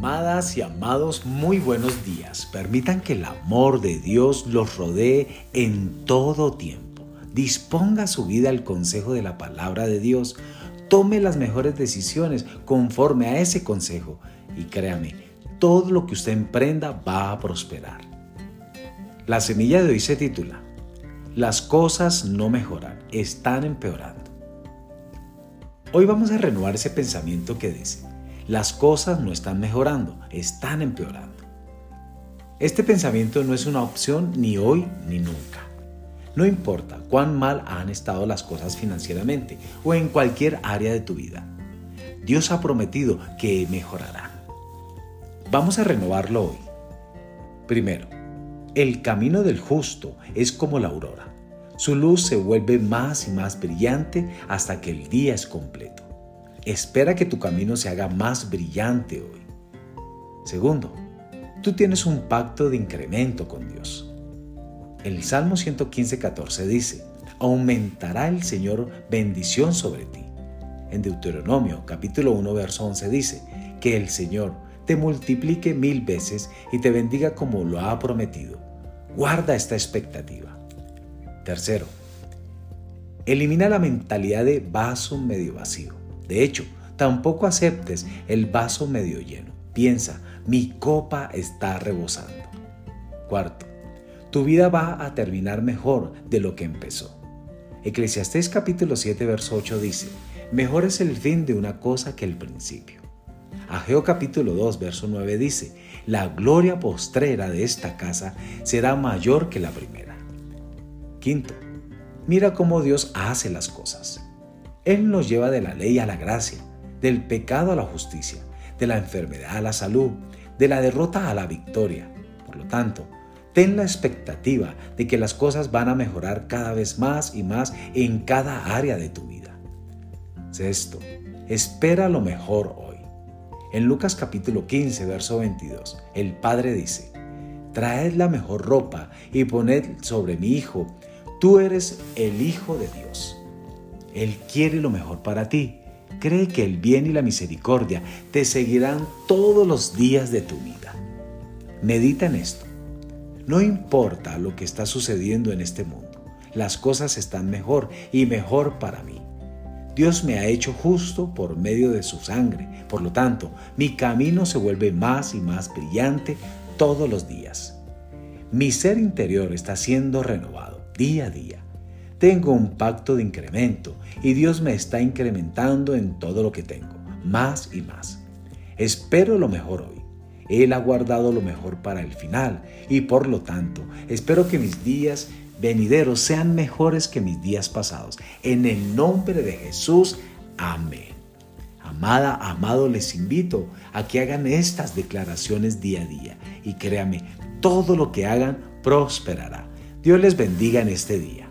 Amadas y amados, muy buenos días. Permitan que el amor de Dios los rodee en todo tiempo. Disponga su vida al consejo de la palabra de Dios. Tome las mejores decisiones conforme a ese consejo. Y créame, todo lo que usted emprenda va a prosperar. La semilla de hoy se titula, Las cosas no mejoran, están empeorando. Hoy vamos a renovar ese pensamiento que dice, las cosas no están mejorando, están empeorando. Este pensamiento no es una opción ni hoy ni nunca. No importa cuán mal han estado las cosas financieramente o en cualquier área de tu vida. Dios ha prometido que mejorará. Vamos a renovarlo hoy. Primero, el camino del justo es como la aurora. Su luz se vuelve más y más brillante hasta que el día es completo. Espera que tu camino se haga más brillante hoy. Segundo, tú tienes un pacto de incremento con Dios. El Salmo 115, dice, aumentará el Señor bendición sobre ti. En Deuteronomio capítulo 1, verso 11 dice, que el Señor te multiplique mil veces y te bendiga como lo ha prometido. Guarda esta expectativa. Tercero, elimina la mentalidad de vaso medio vacío. De hecho, tampoco aceptes el vaso medio lleno. Piensa, mi copa está rebosando. Cuarto, tu vida va a terminar mejor de lo que empezó. Eclesiastés capítulo 7, verso 8 dice, mejor es el fin de una cosa que el principio. Ageo capítulo 2, verso 9 dice, la gloria postrera de esta casa será mayor que la primera. Quinto, mira cómo Dios hace las cosas. Él nos lleva de la ley a la gracia, del pecado a la justicia, de la enfermedad a la salud, de la derrota a la victoria. Por lo tanto, ten la expectativa de que las cosas van a mejorar cada vez más y más en cada área de tu vida. Sexto, espera lo mejor hoy. En Lucas capítulo 15, verso 22, el Padre dice, Traed la mejor ropa y poned sobre mi hijo, tú eres el Hijo de Dios. Él quiere lo mejor para ti. Cree que el bien y la misericordia te seguirán todos los días de tu vida. Medita en esto. No importa lo que está sucediendo en este mundo, las cosas están mejor y mejor para mí. Dios me ha hecho justo por medio de su sangre, por lo tanto, mi camino se vuelve más y más brillante todos los días. Mi ser interior está siendo renovado día a día tengo un pacto de incremento y Dios me está incrementando en todo lo que tengo, más y más. Espero lo mejor hoy. Él ha guardado lo mejor para el final y por lo tanto espero que mis días venideros sean mejores que mis días pasados. En el nombre de Jesús, amén. Amada, amado, les invito a que hagan estas declaraciones día a día y créame, todo lo que hagan prosperará. Dios les bendiga en este día.